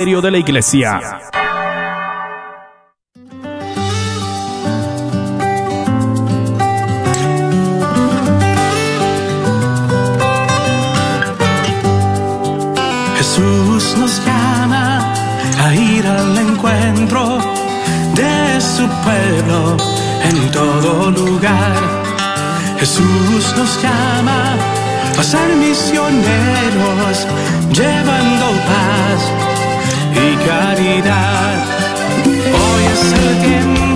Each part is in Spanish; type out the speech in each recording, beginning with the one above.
de la Iglesia. Jesús nos llama a ir al encuentro de su pueblo en todo lugar. Jesús nos llama a ser misioneros llevando paz y caridad. Hoy es el tiempo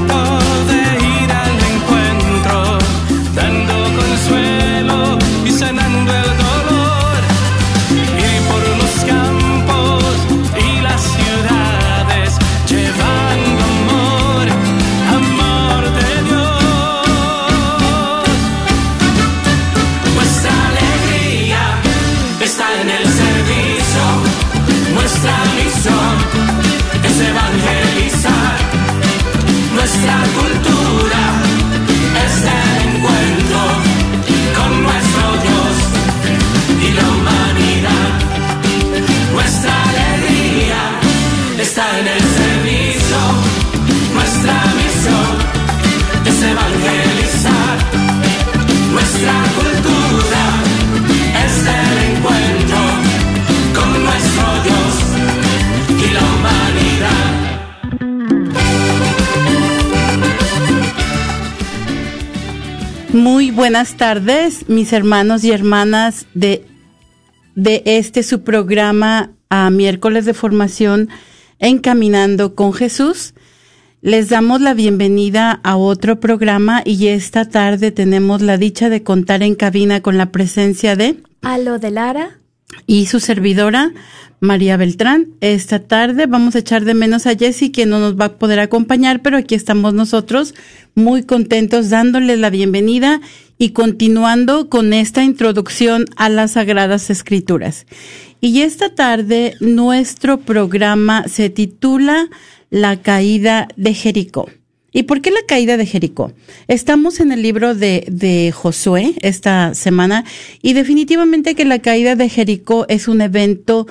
Muy buenas tardes, mis hermanos y hermanas de, de este su programa a miércoles de formación Encaminando con Jesús. Les damos la bienvenida a otro programa y esta tarde tenemos la dicha de contar en cabina con la presencia de Alo de Lara. Y su servidora María Beltrán. Esta tarde vamos a echar de menos a Jessie, que no nos va a poder acompañar, pero aquí estamos nosotros muy contentos dándoles la bienvenida y continuando con esta introducción a las Sagradas Escrituras. Y esta tarde nuestro programa se titula La caída de Jericó. ¿Y por qué la caída de Jericó? Estamos en el libro de, Josué esta semana y definitivamente que la caída de Jericó es un evento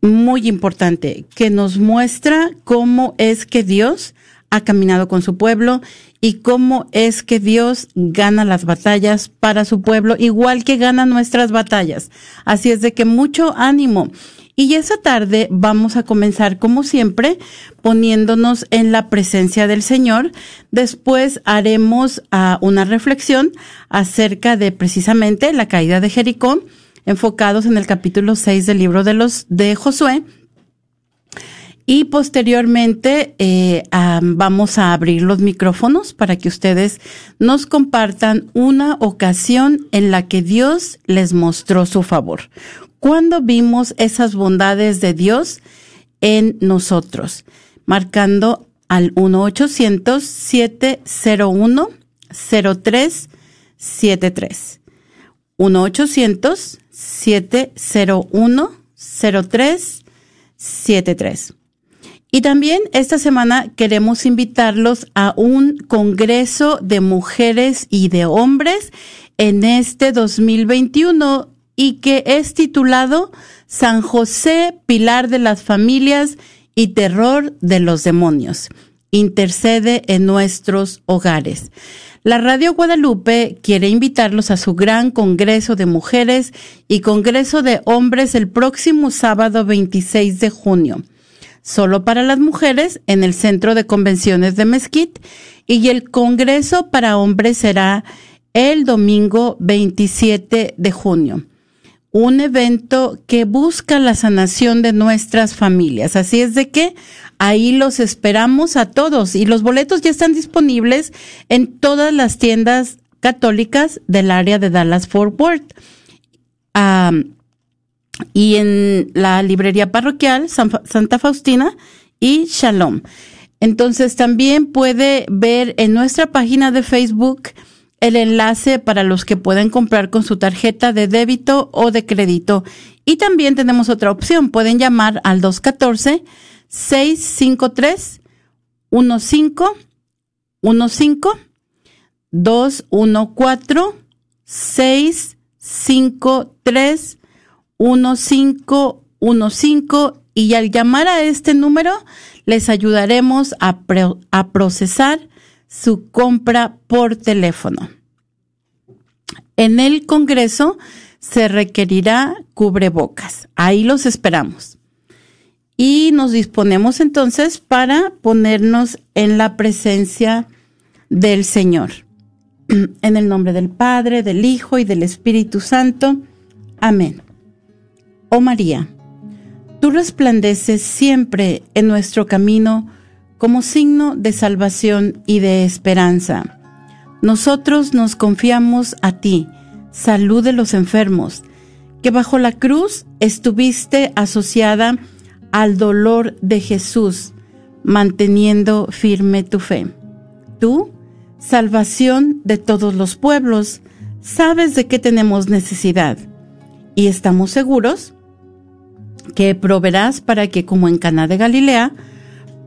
muy importante que nos muestra cómo es que Dios ha caminado con su pueblo y cómo es que Dios gana las batallas para su pueblo, igual que gana nuestras batallas. Así es de que mucho ánimo. Y esa tarde vamos a comenzar, como siempre, poniéndonos en la presencia del Señor. Después haremos ah, una reflexión acerca de precisamente la caída de Jericó, enfocados en el capítulo 6 del libro de los de Josué. Y posteriormente eh, ah, vamos a abrir los micrófonos para que ustedes nos compartan una ocasión en la que Dios les mostró su favor. ¿Cuándo vimos esas bondades de Dios en nosotros? Marcando al 1-800-701-0373. 1-800-701-0373. Y también esta semana queremos invitarlos a un congreso de mujeres y de hombres en este 2021 y que es titulado San José, Pilar de las Familias y Terror de los Demonios. Intercede en nuestros hogares. La Radio Guadalupe quiere invitarlos a su gran Congreso de Mujeres y Congreso de Hombres el próximo sábado 26 de junio solo para las mujeres en el Centro de Convenciones de Mesquite y el Congreso para hombres será el domingo 27 de junio. Un evento que busca la sanación de nuestras familias. Así es de que ahí los esperamos a todos y los boletos ya están disponibles en todas las tiendas católicas del área de Dallas Fort Worth. Y en la librería parroquial San- Santa Faustina y Shalom. Entonces también puede ver en nuestra página de Facebook el enlace para los que pueden comprar con su tarjeta de débito o de crédito. Y también tenemos otra opción. Pueden llamar al 214 653 15 15 214 653 1515 y al llamar a este número les ayudaremos a, a procesar su compra por teléfono. En el Congreso se requerirá cubrebocas. Ahí los esperamos. Y nos disponemos entonces para ponernos en la presencia del Señor. En el nombre del Padre, del Hijo y del Espíritu Santo. Amén. Oh María, tú resplandeces siempre en nuestro camino como signo de salvación y de esperanza. Nosotros nos confiamos a ti, salud de los enfermos, que bajo la cruz estuviste asociada al dolor de Jesús, manteniendo firme tu fe. Tú, salvación de todos los pueblos, sabes de qué tenemos necesidad y estamos seguros que proveerás para que, como en Cana de Galilea,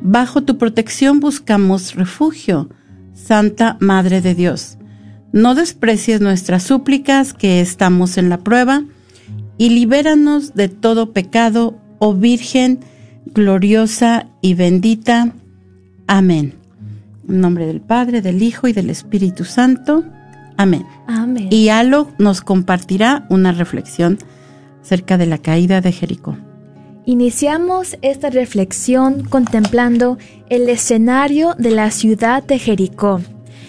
Bajo tu protección buscamos refugio, Santa Madre de Dios. No desprecies nuestras súplicas que estamos en la prueba y libéranos de todo pecado, oh Virgen gloriosa y bendita. Amén. En nombre del Padre, del Hijo y del Espíritu Santo. Amén. Amén. Y Alo nos compartirá una reflexión acerca de la caída de Jericó. Iniciamos esta reflexión contemplando el escenario de la ciudad de Jericó,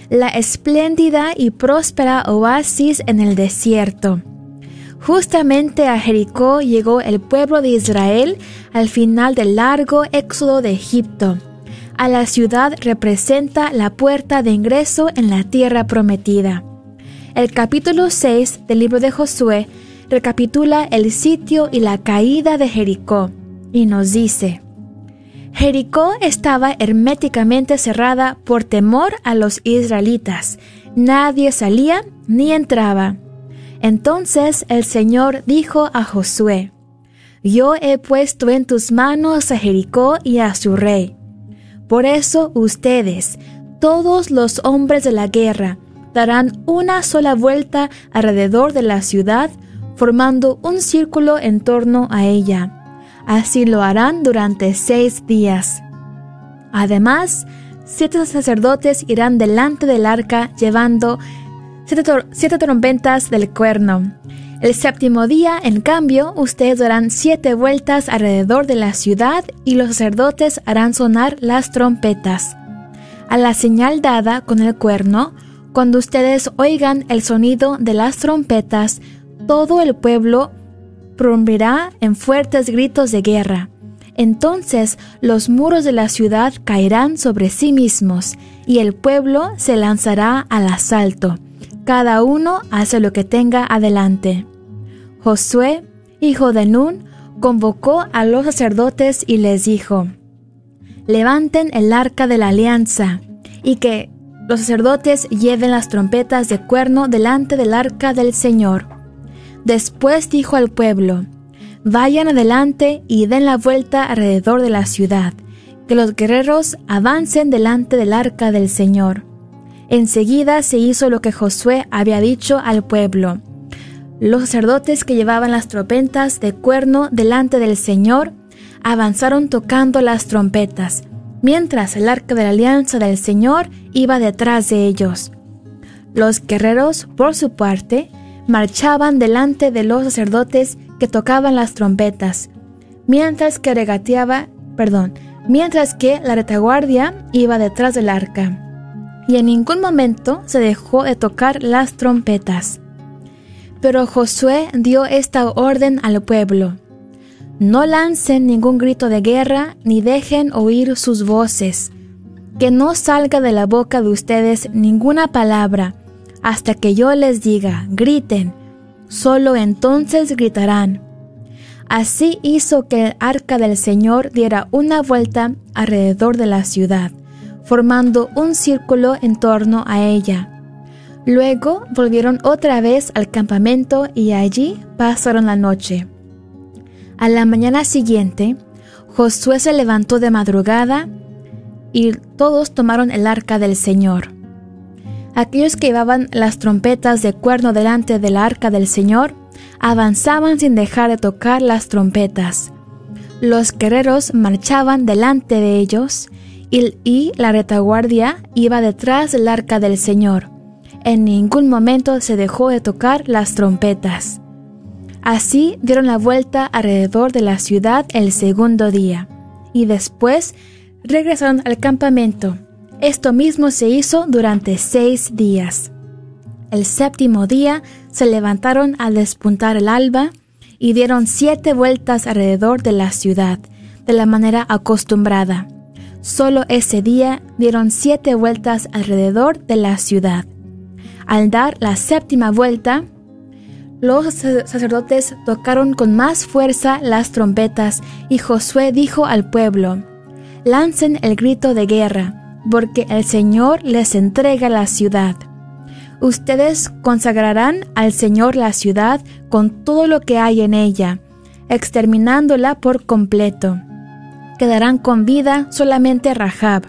la espléndida y próspera oasis en el desierto. Justamente a Jericó llegó el pueblo de Israel al final del largo éxodo de Egipto. A la ciudad representa la puerta de ingreso en la tierra prometida. El capítulo 6 del libro de Josué recapitula el sitio y la caída de Jericó y nos dice, Jericó estaba herméticamente cerrada por temor a los israelitas. Nadie salía ni entraba. Entonces el Señor dijo a Josué, Yo he puesto en tus manos a Jericó y a su rey. Por eso ustedes, todos los hombres de la guerra, darán una sola vuelta alrededor de la ciudad, formando un círculo en torno a ella. Así lo harán durante seis días. Además, siete sacerdotes irán delante del arca llevando siete, trompetas del cuerno. El séptimo día, en cambio, ustedes darán siete vueltas alrededor de la ciudad y los sacerdotes harán sonar las trompetas. A la señal dada con el cuerno, cuando ustedes oigan el sonido de las trompetas, todo el pueblo prorrumpirá en fuertes gritos de guerra. Entonces los muros de la ciudad caerán sobre sí mismos, y el pueblo se lanzará al asalto cada uno hace lo que tenga adelante. Josué, hijo de Nun, convocó a los sacerdotes y les dijo, Levanten el arca de la alianza, y que los sacerdotes lleven las trompetas de cuerno delante del arca del Señor. Después dijo al pueblo, Vayan adelante y den la vuelta alrededor de la ciudad, que los guerreros avancen delante del arca del Señor. Enseguida se hizo lo que Josué había dicho al pueblo. Los sacerdotes que llevaban las trompetas de cuerno delante del Señor avanzaron tocando las trompetas, mientras el arca de la alianza del Señor iba detrás de ellos. Los guerreros, por su parte, marchaban delante de los sacerdotes que tocaban las trompetas, mientras que regateaba, perdón, mientras que la retaguardia iba detrás del arca y en ningún momento se dejó de tocar las trompetas. Pero Josué dio esta orden al pueblo. No lancen ningún grito de guerra ni dejen oír sus voces. Que no salga de la boca de ustedes ninguna palabra hasta que yo les diga, griten. Solo entonces gritarán. Así hizo que el arca del Señor diera una vuelta alrededor de la ciudad, formando un círculo en torno a ella. Luego volvieron otra vez al campamento y allí pasaron la noche. A la mañana siguiente, Josué se levantó de madrugada y todos tomaron el arca del Señor. Aquellos que llevaban las trompetas de cuerno delante del arca del Señor avanzaban sin dejar de tocar las trompetas. Los guerreros marchaban delante de ellos y, y, la retaguardia iba detrás del arca del Señor. En ningún momento se dejó de tocar las trompetas. Así dieron la vuelta alrededor de la ciudad el segundo día, y después regresaron al campamento. Esto mismo se hizo durante seis días. El séptimo día se levantaron al despuntar el alba y dieron siete vueltas alrededor de la ciudad, de la manera acostumbrada. Solo ese día dieron siete vueltas alrededor de la ciudad. Al dar la séptima vuelta, los sacerdotes tocaron con más fuerza las trompetas y Josué dijo al pueblo, Lancen el grito de guerra, porque el Señor les entrega la ciudad. Ustedes consagrarán al Señor la ciudad con todo lo que hay en ella, exterminándola por completo. Quedarán con vida solamente Rahab,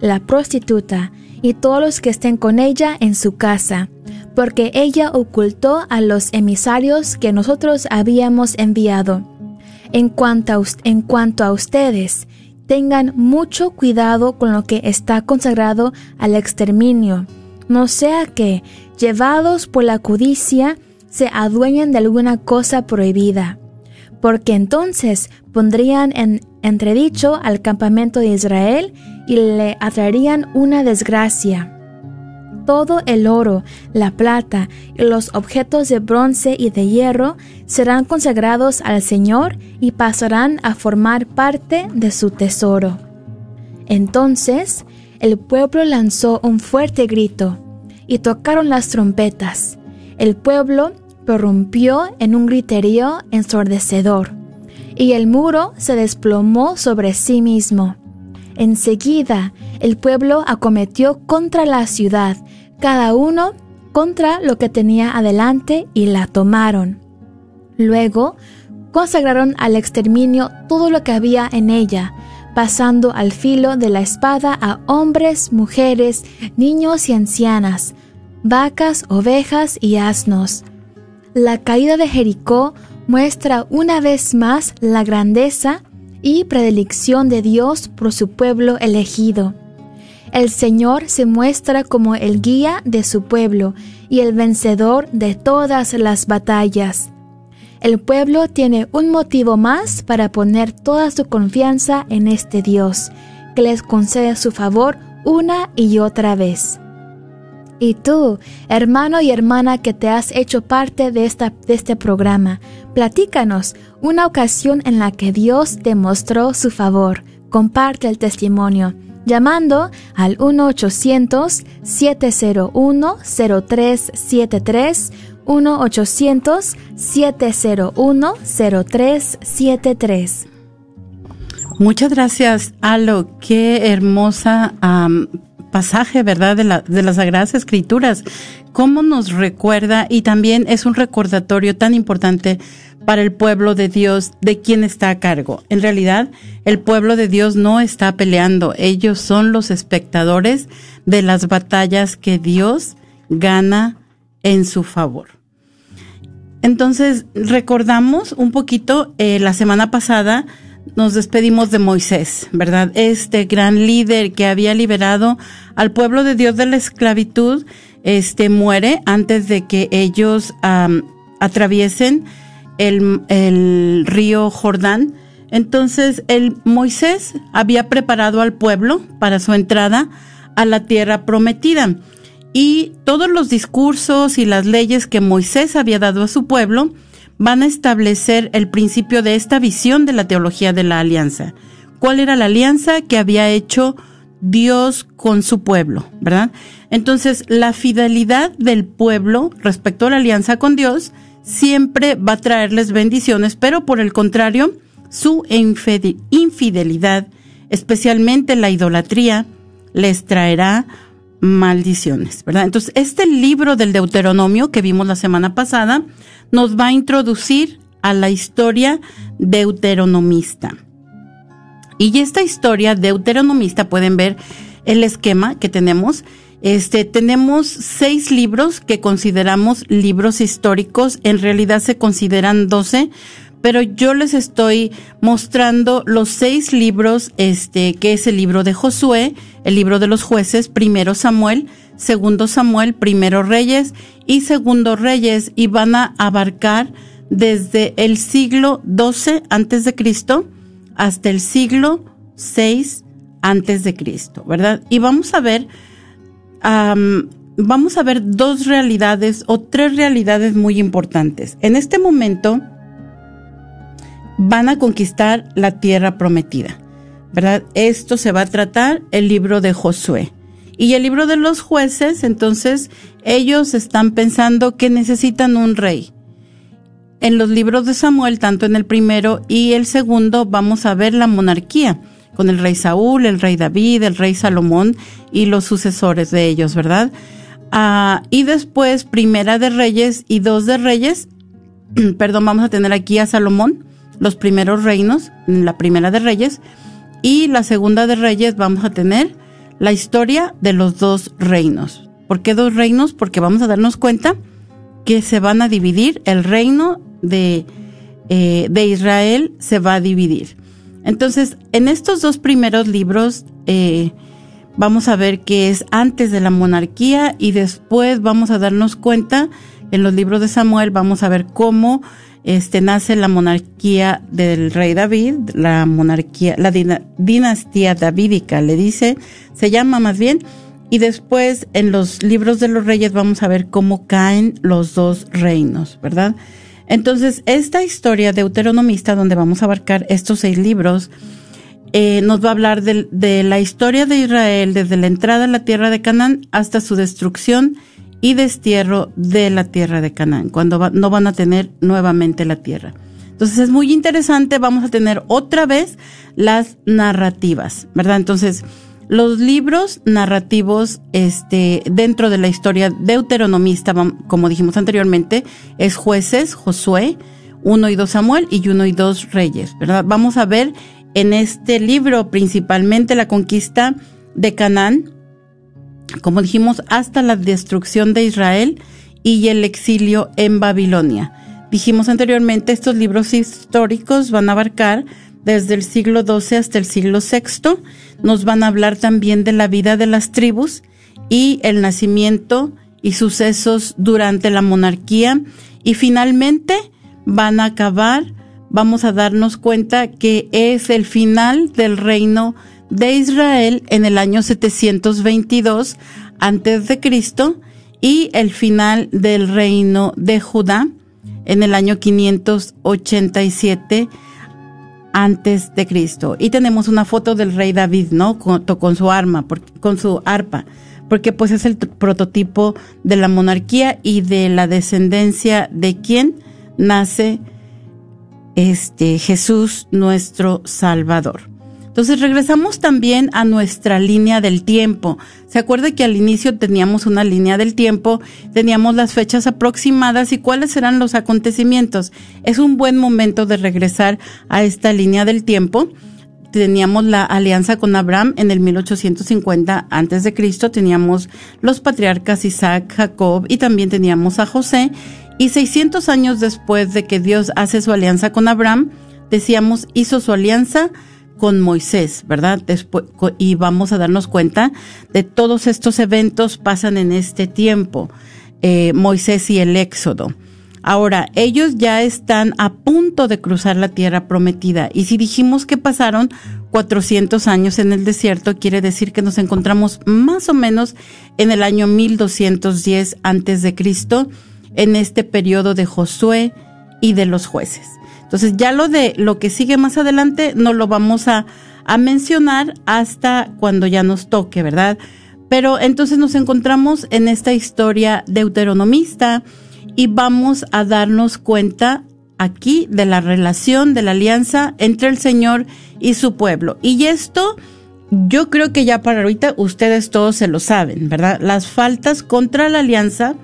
la prostituta, y todos los que estén con ella en su casa, porque ella ocultó a los emisarios que nosotros habíamos enviado. En cuanto a, en cuanto a ustedes, tengan mucho cuidado con lo que está consagrado al exterminio, no sea que, llevados por la codicia, se adueñen de alguna cosa prohibida, porque entonces pondrían en entredicho al campamento de Israel y le atraerían una desgracia. Todo el oro, la plata y los objetos de bronce y de hierro serán consagrados al Señor y pasarán a formar parte de su tesoro. Entonces el pueblo lanzó un fuerte grito y tocaron las trompetas. El pueblo prorrumpió en un griterío ensordecedor y el muro se desplomó sobre sí mismo. Enseguida el pueblo acometió contra la ciudad, cada uno contra lo que tenía adelante y la tomaron. Luego consagraron al exterminio todo lo que había en ella, pasando al filo de la espada a hombres, mujeres, niños y ancianas, vacas, ovejas y asnos. La caída de Jericó muestra una vez más la grandeza y predilección de Dios por su pueblo elegido. El Señor se muestra como el guía de su pueblo y el vencedor de todas las batallas. El pueblo tiene un motivo más para poner toda su confianza en este Dios, que les concede su favor una y otra vez. Y tú, hermano y hermana que te has hecho parte de, esta, de este programa, platícanos una ocasión en la que Dios te mostró su favor. Comparte el testimonio llamando al 1-800-701-0373, 1-800-701-0373. Muchas gracias, Alo. Qué hermosa pasaje, ¿verdad? De, la, de las Sagradas Escrituras. Cómo nos recuerda y también es un recordatorio tan importante para el pueblo de Dios de quién está a cargo. En realidad, el pueblo de Dios no está peleando. Ellos son los espectadores de las batallas que Dios gana en su favor. Entonces, recordamos un poquito eh, la semana pasada nos despedimos de Moisés, ¿verdad? Este gran líder que había liberado al pueblo de Dios de la esclavitud, este muere antes de que ellos atraviesen el, río Jordán. Entonces, el Moisés había preparado al pueblo para su entrada a la tierra prometida. Y todos los discursos y las leyes que Moisés había dado a su pueblo, van a establecer el principio de esta visión de la teología de la alianza. ¿Cuál era la alianza que había hecho Dios con su pueblo, verdad? Entonces, la fidelidad del pueblo respecto a la alianza con Dios siempre va a traerles bendiciones, pero por el contrario, su infidelidad, especialmente la idolatría, les traerá maldiciones, ¿verdad? Entonces, este libro del Deuteronomio que vimos la semana pasada nos va a introducir a la historia deuteronomista. Y esta historia deuteronomista, pueden ver el esquema que tenemos. Este, tenemos seis libros que consideramos libros históricos. En realidad se consideran doce, pero yo les estoy mostrando los seis libros, este, que es el libro de Josué, el libro de los jueces, primero Samuel, segundo Samuel, primero Reyes y segundo Reyes, y van a abarcar desde el siglo XII antes de Cristo hasta el siglo VI antes de Cristo, ¿verdad? Y vamos a ver, vamos a ver dos realidades o tres realidades muy importantes. En este momento, van a conquistar la tierra prometida. ¿Verdad? Esto se va a tratar el libro de Josué. Y el libro de los jueces, entonces, ellos están pensando que necesitan un rey. En los libros de Samuel, tanto en el primero y el segundo, vamos a ver la monarquía, con el rey Saúl, el rey David, el rey Salomón y los sucesores de ellos, ¿verdad? Ah, y después, primera de reyes y dos de reyes, perdón, vamos a tener aquí a Salomón, los primeros reinos, la primera de Reyes, y la segunda de Reyes vamos a tener la historia de los dos reinos. ¿Por qué dos reinos? Porque vamos a darnos cuenta que se van a dividir, el reino de, eh, de Israel se va a dividir. Entonces, en estos dos primeros libros, eh, vamos a ver que es antes de la monarquía y después vamos a darnos cuenta, en los libros de Samuel, vamos a ver cómo este, nace la monarquía del rey David, la monarquía, la dinastía davídica, le dice, se llama más bien, y después en los libros de los reyes vamos a ver cómo caen los dos reinos, ¿verdad? Entonces, esta historia deuteronomista, donde vamos a abarcar estos seis libros, eh, nos va a hablar de, de la historia de Israel desde la entrada a la tierra de Canaán hasta su destrucción y destierro de la tierra de Canaán, cuando no van a tener nuevamente la tierra. Entonces es muy interesante, vamos a tener otra vez las narrativas, ¿verdad? Entonces, los libros narrativos este, dentro de la historia deuteronomista, como dijimos anteriormente, es jueces, Josué, uno y dos Samuel y uno y dos reyes, ¿verdad? Vamos a ver en este libro principalmente la conquista de Canaán, como dijimos, hasta la destrucción de Israel y el exilio en Babilonia. Dijimos anteriormente, estos libros históricos van a abarcar desde el siglo XII hasta el siglo VI. Nos van a hablar también de la vida de las tribus y el nacimiento y sucesos durante la monarquía. Y finalmente van a acabar, vamos a darnos cuenta que es el final del reino de Israel en el año 722 antes de Cristo y el final del reino de Judá en el año 587 antes de Cristo. Y tenemos una foto del rey David, ¿no? Con, con su arma, con su arpa, porque pues es el prototipo de la monarquía y de la descendencia de quien nace este Jesús nuestro Salvador. Entonces regresamos también a nuestra línea del tiempo. Se acuerda que al inicio teníamos una línea del tiempo, teníamos las fechas aproximadas y cuáles serán los acontecimientos. Es un buen momento de regresar a esta línea del tiempo. Teníamos la alianza con Abraham en el 1850 antes de Cristo, teníamos los patriarcas Isaac, Jacob y también teníamos a José. Y 600 años después de que Dios hace su alianza con Abraham, decíamos, hizo su alianza con Moisés, ¿verdad? Después, y vamos a darnos cuenta de todos estos eventos pasan en este tiempo, eh, Moisés y el Éxodo. Ahora, ellos ya están a punto de cruzar la tierra prometida. Y si dijimos que pasaron 400 años en el desierto, quiere decir que nos encontramos más o menos en el año 1210 antes de Cristo, en este periodo de Josué y de los jueces. Entonces ya lo de lo que sigue más adelante no lo vamos a, mencionar hasta cuando ya nos toque, ¿verdad? Pero entonces nos encontramos en esta historia deuteronomista y vamos a darnos cuenta aquí de la relación, de la alianza entre el Señor y su pueblo. Y esto yo creo que ya para ahorita ustedes todos se lo saben, ¿verdad? Las faltas contra la alianza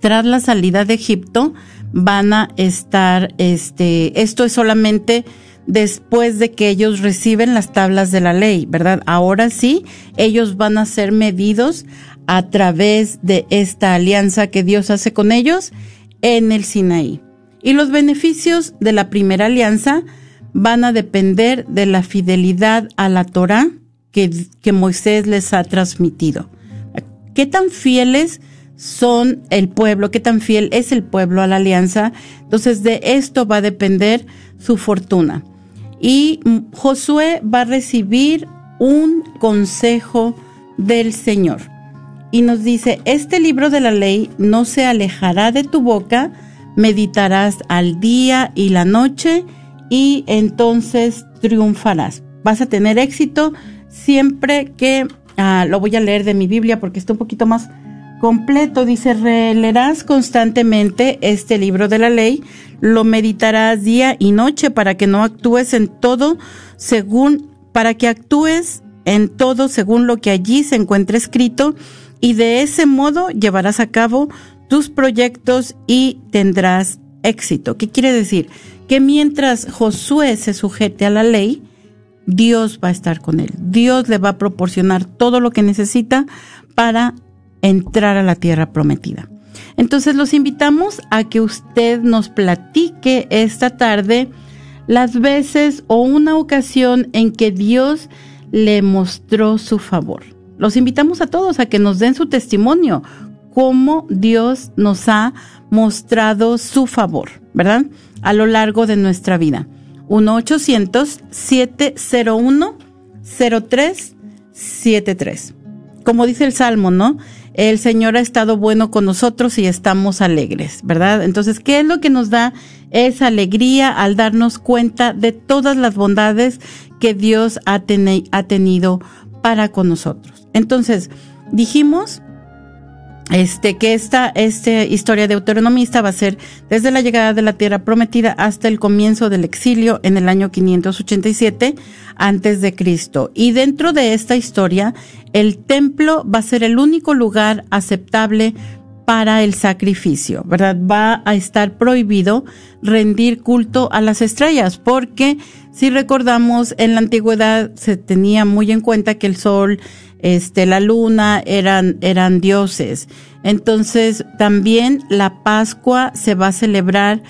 tras la salida de Egipto van a estar, este, esto es solamente después de que ellos reciben las tablas de la ley, ¿verdad? Ahora sí, ellos van a ser medidos a través de esta alianza que Dios hace con ellos en el Sinaí. Y los beneficios de la primera alianza van a depender de la fidelidad a la Torah que, que Moisés les ha transmitido. ¿Qué tan fieles son el pueblo, qué tan fiel es el pueblo a la alianza? Entonces de esto va a depender su fortuna. Y Josué va a recibir un consejo del Señor. Y nos dice, este libro de la ley no se alejará de tu boca, meditarás al día y la noche y entonces triunfarás. Vas a tener éxito siempre que, ah, lo voy a leer de mi Biblia porque está un poquito más completo. Dice, releerás constantemente este libro de la ley, lo meditarás día y noche para que no actúes en todo según, para que actúes en todo según lo que allí se encuentre escrito y de ese modo llevarás a cabo tus proyectos y tendrás éxito. ¿Qué quiere decir? Que mientras Josué se sujete a la ley, Dios va a estar con él. Dios le va a proporcionar todo lo que necesita para entrar a la tierra prometida. Entonces los invitamos a que usted nos platique esta tarde las veces o una ocasión en que Dios le mostró su favor. Los invitamos a todos a que nos den su testimonio, cómo Dios nos ha mostrado su favor, ¿verdad? A lo largo de nuestra vida. 1-800-701-0373. Como dice el Salmo, ¿no? El Señor ha estado bueno con nosotros y estamos alegres, ¿verdad? Entonces, ¿qué es lo que nos da esa alegría al darnos cuenta de todas las bondades que Dios ha, ha tenido para con nosotros? Entonces, dijimos este, que esta, esta historia deuteronomista va a ser desde la llegada de la tierra prometida hasta el comienzo del exilio en el año 587 antes de Cristo. Y dentro de esta historia, el templo va a ser el único lugar aceptable para el sacrificio, ¿verdad? Va a estar prohibido rendir culto a las estrellas, porque si recordamos, en la antigüedad se tenía muy en cuenta que el sol, este, la luna eran, eran dioses. Entonces, también la Pascua se va a celebrar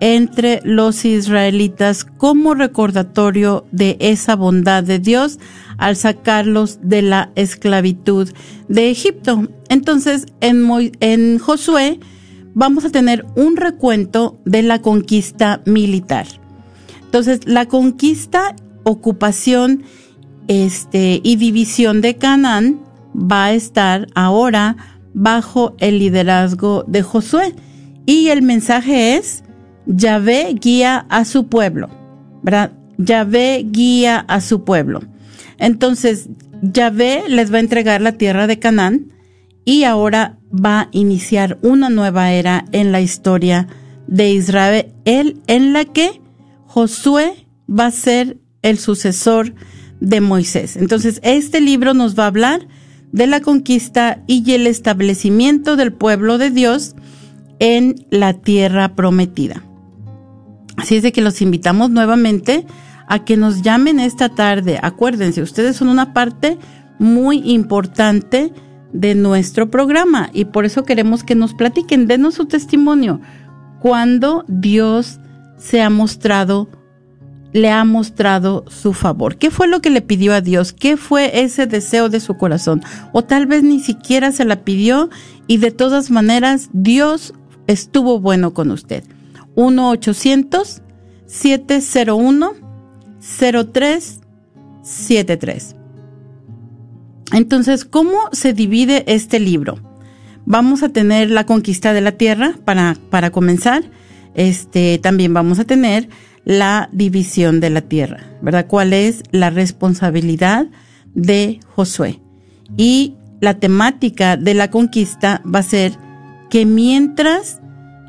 entre los israelitas como recordatorio de esa bondad de Dios al sacarlos de la esclavitud de Egipto. Entonces, en, Josué vamos a tener un recuento de la conquista militar. Entonces, la conquista, ocupación este, y división de Canaán va a estar ahora bajo el liderazgo de Josué. Y el mensaje es, Yahvé guía a su pueblo, ¿verdad? Yahvé guía a su pueblo. Entonces, Yahvé les va a entregar la tierra de Canaán y ahora va a iniciar una nueva era en la historia de Israel, en la que Josué va a ser el sucesor de Moisés. Entonces, este libro nos va a hablar de la conquista y el establecimiento del pueblo de Dios en la tierra prometida. Así es de que los invitamos nuevamente a que nos llamen esta tarde. Acuérdense, ustedes son una parte muy importante de nuestro programa y por eso queremos que nos platiquen, denos su testimonio, cuando Dios se ha mostrado le ha mostrado su favor. ¿Qué fue lo que le pidió a Dios? ¿Qué fue ese deseo de su corazón? O tal vez ni siquiera se la pidió y de todas maneras Dios estuvo bueno con usted. 1-800-701-0373. Entonces, ¿cómo se divide este libro? Vamos a tener la conquista de la tierra para, para comenzar. Este, también vamos a tener la división de la tierra, ¿verdad? ¿Cuál es la responsabilidad de Josué? Y la temática de la conquista va a ser que mientras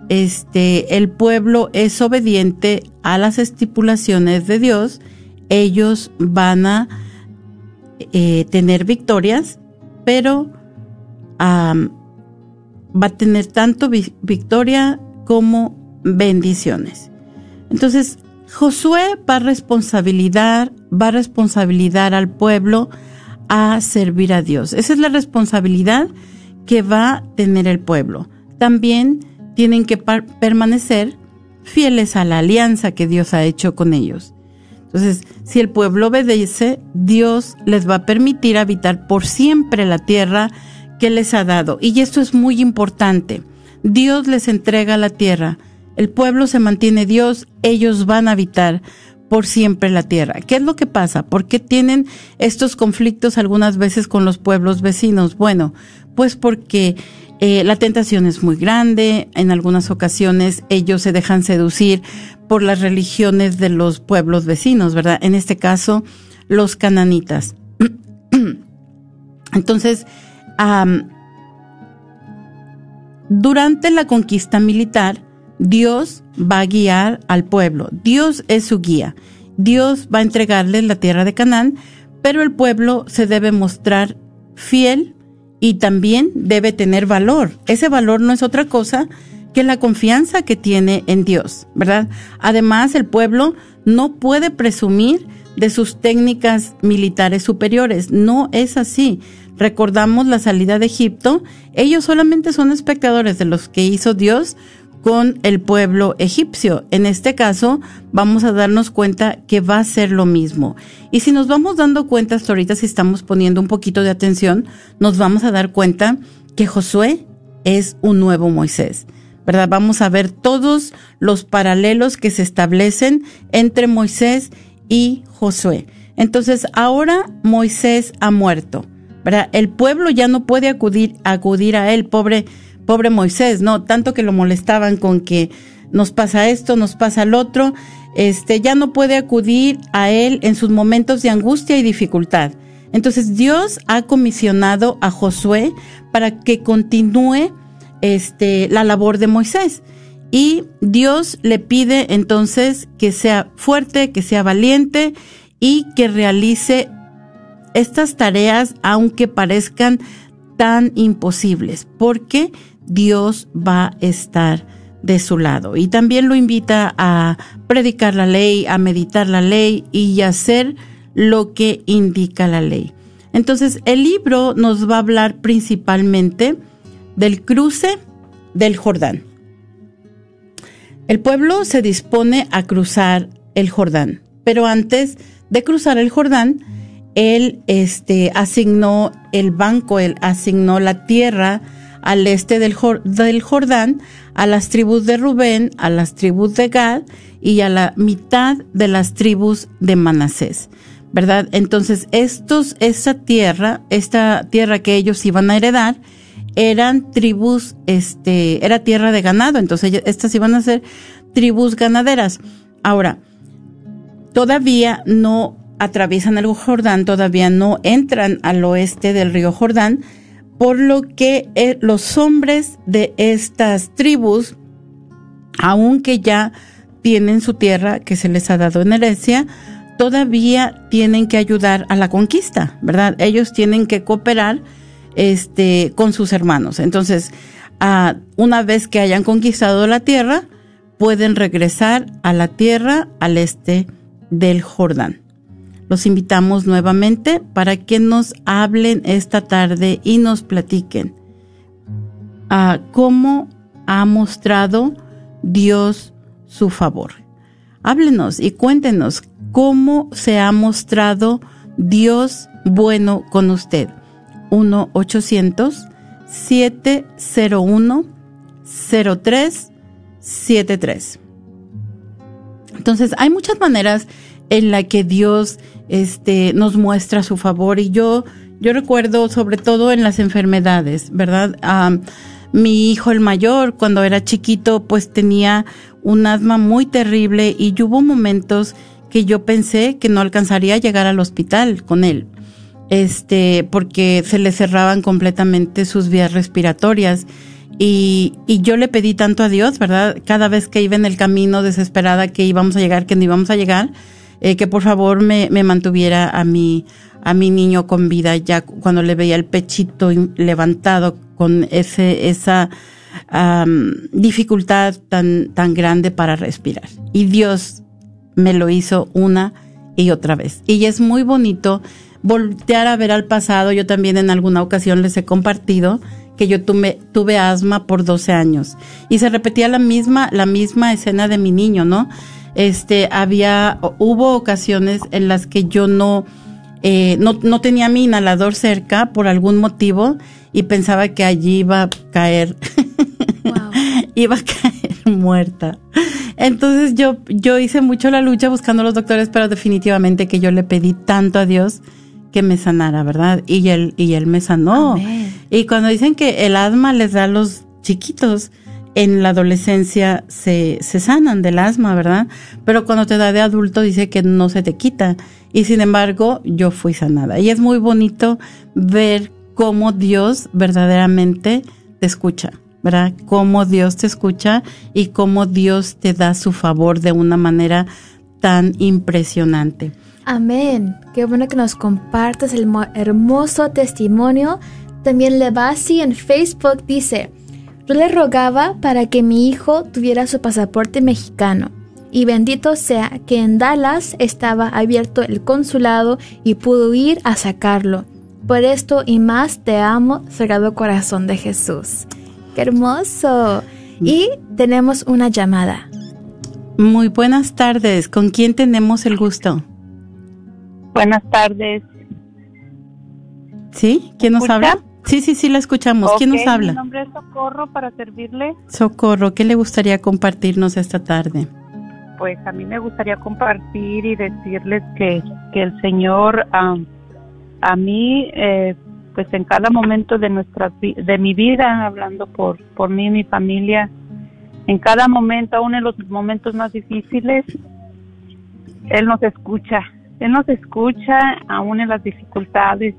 este, el pueblo es obediente a las estipulaciones de Dios, ellos van a eh, tener victorias, pero va a tener tanto victoria como bendiciones. Entonces, Josué va a responsabilidad, va a responsabilizar al pueblo a servir a Dios. Esa es la responsabilidad que va a tener el pueblo. También tienen que permanecer fieles a la alianza que Dios ha hecho con ellos. Entonces, si el pueblo obedece, Dios les va a permitir habitar por siempre la tierra que les ha dado. Y esto es muy importante. Dios les entrega la tierra. El pueblo se mantiene Dios, ellos van a habitar por siempre la tierra. ¿Qué es lo que pasa? ¿Por qué tienen estos conflictos algunas veces con los pueblos vecinos? Bueno, pues porque eh, la tentación es muy grande, en algunas ocasiones ellos se dejan seducir por las religiones de los pueblos vecinos, ¿verdad? En este caso, los cananitas. Entonces, durante la conquista militar, Dios va a guiar al pueblo. Dios es su guía. Dios va a entregarles la tierra de Canaán, pero el pueblo se debe mostrar fiel y también debe tener valor. Ese valor no es otra cosa que la confianza que tiene en Dios, ¿verdad? Además, el pueblo no puede presumir de sus técnicas militares superiores. No es así. Recordamos la salida de Egipto. Ellos solamente son espectadores de los que hizo Dios con el pueblo egipcio. En este caso, vamos a darnos cuenta que va a ser lo mismo. Y si nos vamos dando cuenta hasta ahorita, si estamos poniendo un poquito de atención, nos vamos a dar cuenta que Josué es un nuevo Moisés. ¿Verdad? Vamos a ver todos los paralelos que se establecen entre Moisés y Josué. Entonces, ahora Moisés ha muerto. ¿verdad? El pueblo ya no puede acudir, acudir a él, pobre pobre Moisés, ¿no? Tanto que lo molestaban con que nos pasa esto, nos pasa el otro, este, ya no puede acudir a él en sus momentos de angustia y dificultad. Entonces Dios ha comisionado a Josué para que continúe este, la labor de Moisés. Y Dios le pide entonces que sea fuerte, que sea valiente y que realice estas tareas aunque parezcan tan imposibles, porque Dios va a estar de su lado. Y también lo invita a predicar la ley, a meditar la ley y hacer lo que indica la ley. Entonces, el libro nos va a hablar principalmente del cruce del Jordán. El pueblo se dispone a cruzar el Jordán, pero antes de cruzar el Jordán, él este, asignó el banco, él asignó la tierra al este del, Jordán, a las tribus de Rubén, a las tribus de Gad y a la mitad de las tribus de Manasés. ¿Verdad? Entonces, estos, esa tierra, esta tierra que ellos iban a heredar, eran tribus, este, era tierra de ganado, entonces estas iban a ser tribus ganaderas. Ahora, todavía no atraviesan el Jordán, todavía no entran al oeste del río Jordán, por lo que eh, los hombres de estas tribus, aunque ya tienen su tierra que se les ha dado en herencia, todavía tienen que ayudar a la conquista, ¿verdad? Ellos tienen que cooperar este, con sus hermanos. Entonces, una vez que hayan conquistado la tierra, pueden regresar a la tierra al este del Jordán. Los invitamos nuevamente para que nos hablen esta tarde y nos platiquen a cómo ha mostrado Dios su favor. Háblenos y cuéntenos cómo se ha mostrado Dios bueno con usted. 1-800-701-0373. Entonces, hay muchas maneras en la que Dios este, nos muestra su favor. Y yo, yo recuerdo sobre todo en las enfermedades, ¿verdad? mi hijo el mayor, cuando era chiquito, pues tenía un asma muy terrible y hubo momentos que yo pensé que no alcanzaría a llegar al hospital con él. Este, porque se le cerraban completamente sus vías respiratorias Y, y yo le pedí tanto a Dios, ¿verdad? Cada vez que iba en el camino desesperada que íbamos a llegar, que no íbamos a llegar, eh, que por favor me, me mantuviera a mi, a mi niño con vida ya cuando le veía el pechito levantado con ese, esa dificultad tan, tan grande para respirar. Y Dios me lo hizo una y otra vez. Y es muy bonito voltear a ver al pasado. Yo también en alguna ocasión les he compartido que yo tuve, tuve asma por 12 años y se repetía la misma, la misma escena de mi niño, ¿no? Este, había, hubo ocasiones en las que yo no, eh, no, no tenía mi inhalador cerca por algún motivo y pensaba que allí iba a caer, iba a caer muerta. Entonces yo, yo hice mucho la lucha buscando a los doctores, pero definitivamente que yo le pedí tanto a Dios que me sanara, ¿verdad? Y él, y él me sanó. Y cuando dicen que el asma les da a los chiquitos, en la adolescencia se, se sanan del asma, ¿verdad? Pero cuando te da de adulto dice que no se te quita. Y sin embargo, yo fui sanada. Y es muy bonito ver cómo Dios verdaderamente te escucha, ¿verdad? Cómo Dios te escucha y cómo Dios te da su favor de una manera tan impresionante. Amén. Qué bueno que nos compartas el hermoso testimonio. También Levasi en Facebook dice, yo le rogaba para que mi hijo tuviera su pasaporte mexicano. Y bendito sea que en Dallas estaba abierto el consulado y pudo ir a sacarlo. Por esto y más te amo, Sagrado Corazón de Jesús. ¡Qué hermoso! Y tenemos una llamada. Muy buenas tardes. ¿Con quién tenemos el gusto? Buenas tardes. ¿Sí? ¿Quién nos habla? Sí, sí, sí, la escuchamos. ¿Quién nos habla? Mi nombre es Socorro para servirle. Socorro, ¿qué le gustaría compartirnos esta tarde? Pues a mí me gustaría compartir y decirles que, que el Señor a mí, eh, pues en cada momento de nuestra de mi vida, hablando por, por mí y mi familia, en cada momento, aún en los momentos más difíciles, Él nos escucha. Él nos escucha aún en las dificultades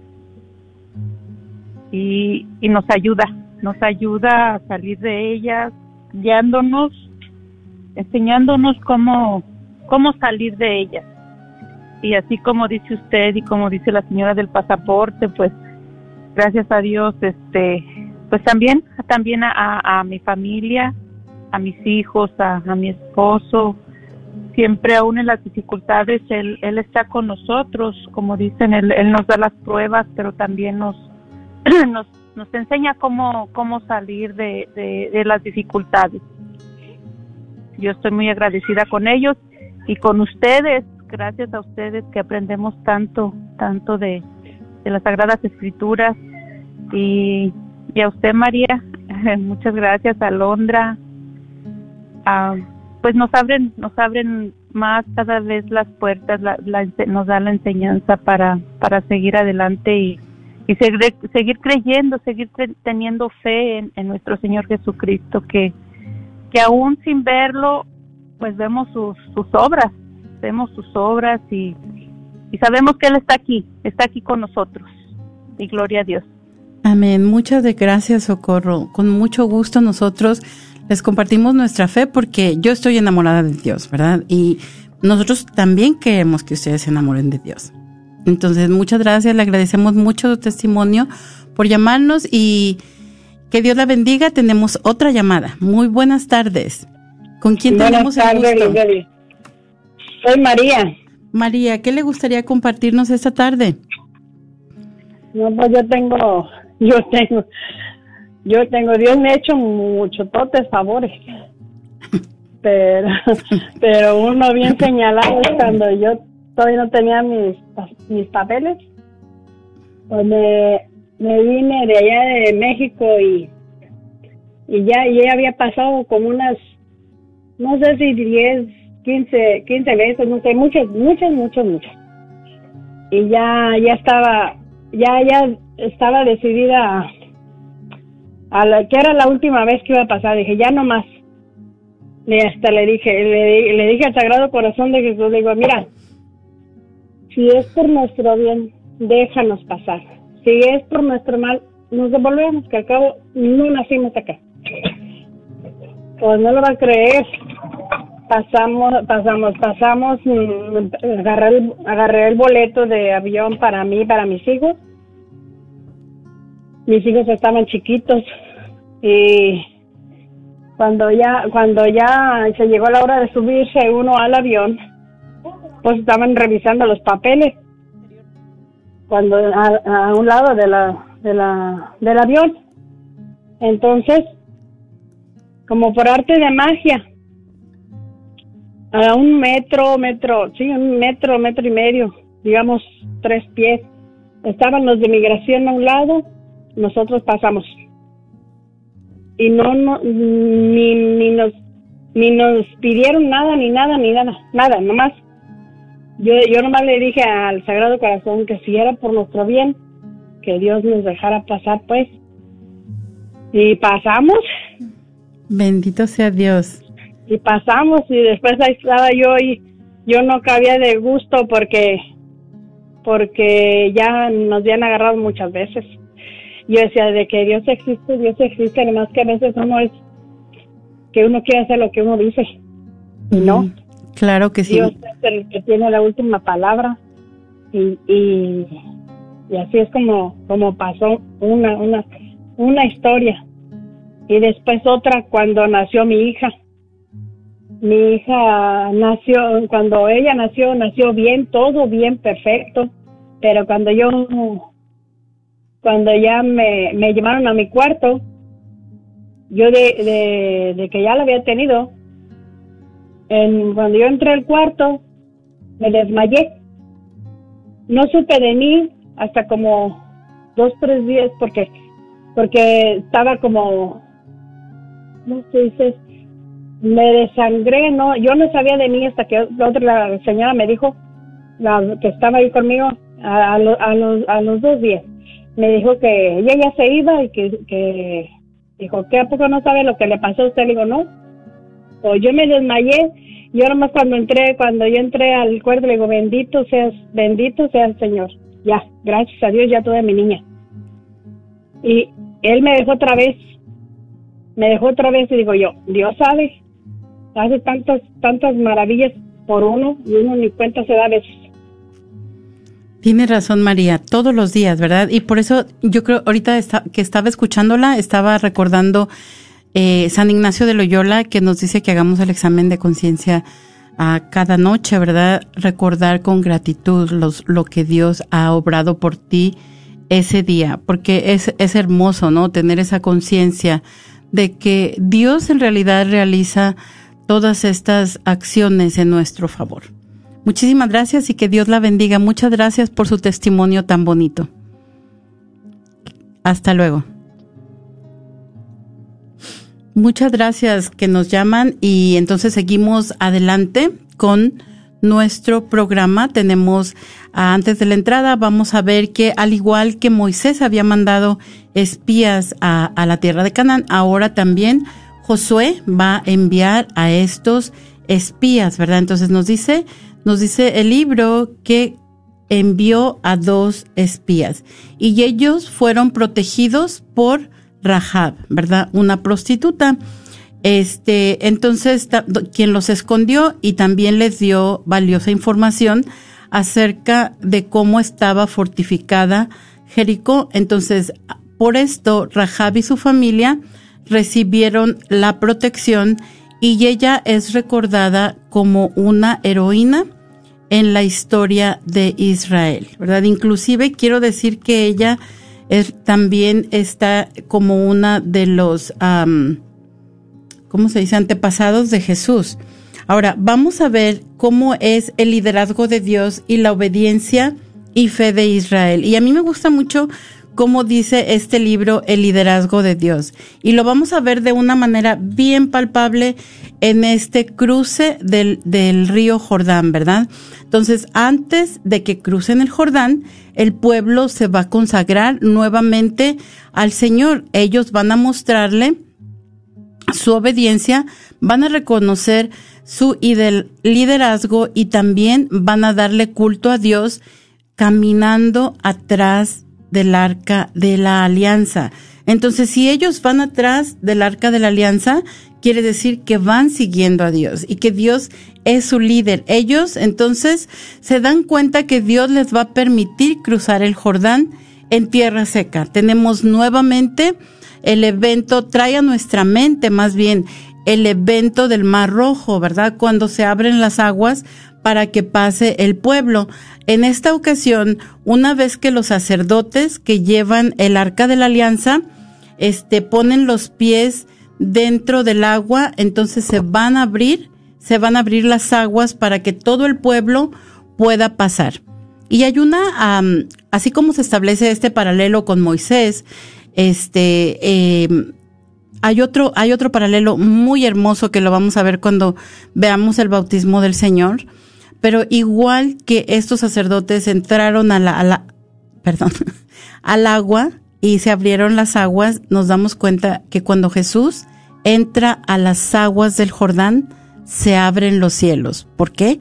y, y nos ayuda, nos ayuda a salir de ellas, guiándonos, enseñándonos cómo, cómo salir de ellas. Y así como dice usted y como dice la señora del pasaporte, pues gracias a Dios, este, pues también, también a, mi familia, a mis hijos, a, mi esposo, siempre aún en las dificultades, él, él está con nosotros, como dicen, él, él nos da las pruebas, pero también nos, nos, nos enseña cómo, cómo salir de, de, de las dificultades. Yo estoy muy agradecida con ellos y con ustedes. Gracias a ustedes que aprendemos tanto, tanto de, las Sagradas Escrituras. Y, a usted María, muchas gracias. A Londra, pues nos abren, nos abren más cada vez las puertas, nos da la enseñanza para, para seguir adelante y, y seguir, creyendo, seguir teniendo fe en, en, nuestro Señor Jesucristo, que, que aún sin verlo, pues vemos sus, sus obras, vemos sus obras y, y sabemos que Él está aquí, está aquí con nosotros. Y gloria a Dios. Amén. Muchas gracias, Socorro. Con mucho gusto nosotros les compartimos nuestra fe porque yo estoy enamorada de Dios, ¿verdad? Y nosotros también queremos que ustedes se enamoren de Dios. Entonces, muchas gracias, le agradecemos mucho su testimonio por llamarnos y que Dios la bendiga. Tenemos otra llamada. Muy buenas tardes. ¿Con quién tenemos el gusto? Soy María. María, ¿qué le gustaría compartirnos esta tarde? No, pues yo tengo, yo tengo, yo tengo, Dios me ha hecho mucho totes favores. Pero, pero uno bien señalado cuando yo todavía no tenía mis, mis papeles, pues me, me vine de allá de México y, y ya, ya había pasado como unas, no sé si 10, 15, 15 veces, no sé, muchas, muchas, muchas, muchas. Y ya, ya estaba, ya, ya estaba decidida a, la que era la última vez que iba a pasar. Dije, ya no más. Y hasta le dije, le, le dije al Sagrado Corazón de Jesús, le digo, mira, si es por nuestro bien, déjanos pasar. Si es por nuestro mal, nos devolvemos, que al cabo no nacimos acá. Pues no lo va a creer. Pasamos, pasamos, pasamos, mm, agarré el, agarré el boleto de avión para mí, para mis hijos. Mis hijos estaban chiquitos y cuando ya, cuando ya se llegó la hora de subirse uno al avión, pues estaban revisando los papeles cuando a, un lado de la, de la, del avión. Entonces, como por arte de magia, a un metro, metro, sí, un metro, metro y medio, digamos tres pies, estaban los de migración a un lado, nosotros pasamos. Y no, no ni, ni nos ni nos pidieron nada, ni nada, ni nada, nada, nomás. Yo, yo nomás le dije al Sagrado Corazón que si era por nuestro bien, que Dios nos dejara pasar, pues. Y pasamos. Bendito sea Dios. Y pasamos y después ahí estaba yo y yo no cabía de gusto porque porque ya nos habían agarrado muchas veces. Yo decía de que Dios existe, Dios existe, además que a veces uno es que uno quiere hacer lo que uno dice. Y no. Mm, Claro que sí. Dios es el que tiene la última palabra y, y, y así es como, como pasó una, una, una historia. Y después otra cuando nació mi hija. Mi hija nació, cuando ella nació, nació bien, todo bien, perfecto. Pero cuando yo, cuando ya me, me llamaron a mi cuarto, yo de, de que ya la había tenido, en, cuando yo entré al cuarto, me desmayé. No supe de mí hasta como dos, tres días porque, porque estaba como, no sé, dices, me desangré, no, yo no sabía de mí hasta que la otra la señora me dijo, la que estaba ahí conmigo, a, a, lo- a los, a los dos días, me dijo que ella ya se iba y que, que dijo, ¿qué a poco no sabe lo que le pasó a usted? Le digo, no, o yo me desmayé y ahora más cuando entré, cuando yo entré al cuarto le digo, bendito seas, bendito sea el Señor. Ya, gracias a Dios ya tuve a mi niña. Y él me dejó otra vez, me dejó otra vez y digo yo, Dios sabe, hace tantas, tantas maravillas por uno y uno ni cuenta se da a veces. Tiene razón María, todos los días, ¿verdad? Y por eso yo creo, ahorita esta- que estaba escuchándola, estaba recordando eh, San Ignacio de Loyola que nos dice que hagamos el examen de conciencia a cada noche, ¿verdad? Recordar con gratitud lo que Dios ha obrado por ti ese día, porque es, es hermoso, ¿no? Tener esa conciencia de que Dios en realidad realiza todas estas acciones en nuestro favor. Muchísimas gracias y que Dios la bendiga. Muchas gracias por su testimonio tan bonito. Hasta luego. Muchas gracias que nos llaman y entonces seguimos adelante con nuestro programa. Tenemos, ah, antes de la entrada, vamos a ver que al igual que Moisés había mandado espías a, a la tierra de Canaán, ahora también Josué va a enviar a estos espías, ¿verdad? Entonces nos dice, nos dice el libro que envió a dos espías y ellos fueron protegidos por Rahab, ¿verdad? Una prostituta. Este, entonces, quien los escondió y también les dio valiosa información acerca de cómo estaba fortificada Jericó. Entonces, por esto, Rahab y su familia recibieron la protección y ella es recordada como una heroína en la historia de Israel, ¿verdad? Inclusive quiero decir que ella es- también está como una de los, ¿cómo se dice? Antepasados de Jesús. Ahora, vamos a ver cómo es el liderazgo de Dios y la obediencia y fe de Israel. Y a mí me gusta mucho cómo dice este libro el liderazgo de Dios. Y lo vamos a ver de una manera bien palpable en este cruce del, del río Jordán, ¿verdad? Entonces, antes de que crucen el Jordán, el pueblo se va a consagrar nuevamente al Señor. Ellos van a mostrarle su obediencia, van a reconocer su ide- liderazgo y también van a darle culto a Dios caminando atrás del arca de la alianza. Entonces, si ellos van atrás del arca de la alianza, quiere decir que van siguiendo a Dios y que Dios es su líder. Ellos entonces se dan cuenta que Dios les va a permitir cruzar el Jordán en tierra seca. Tenemos nuevamente el evento, trae a nuestra mente más bien el evento del Mar Rojo, ¿verdad? Cuando se abren las aguas para que pase el pueblo. En esta ocasión, una vez que los sacerdotes que llevan el arca de la alianza, este, ponen los pies dentro del agua, entonces se van a abrir, se van a abrir las aguas para que todo el pueblo pueda pasar. Y hay una, así como se establece este paralelo con Moisés, este, em, hay otro, hay otro paralelo muy hermoso que lo vamos a ver cuando veamos el bautismo del Señor. Pero igual que estos sacerdotes entraron a la, a la perdón, al agua y se abrieron las aguas, nos damos cuenta que cuando Jesús entra a las aguas del Jordán, se abren los cielos. ¿Por qué?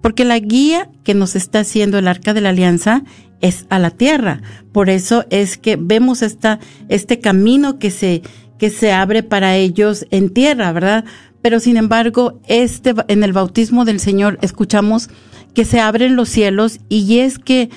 Porque la guía que nos está haciendo el arca de la alianza es a la tierra. Por eso es que vemos esta, este camino que se, que se abre para ellos en tierra, ¿verdad? Pero sin embargo, este, en el bautismo del Señor escuchamos que se abren los cielos y es que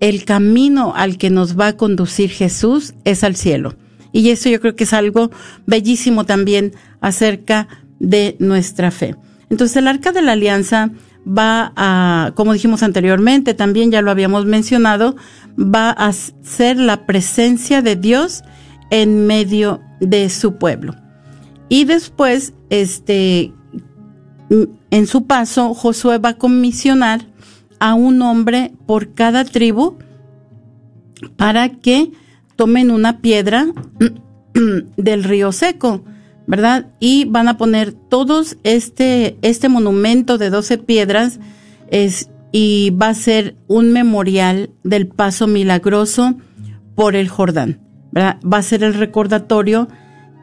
el camino al que nos va a conducir Jesús es al cielo. Y eso yo creo que es algo bellísimo también acerca de nuestra fe. Entonces el arca de la alianza va a, como dijimos anteriormente, también ya lo habíamos mencionado, va a ser la presencia de Dios en medio de su pueblo. Y después, este, en su paso, Josué va a comisionar a un hombre por cada tribu para que tomen una piedra del río seco, ¿verdad? Y van a poner todos este, este monumento de 12 piedras y va a ser un memorial del paso milagroso por el Jordán, ¿verdad? Va a ser el recordatorio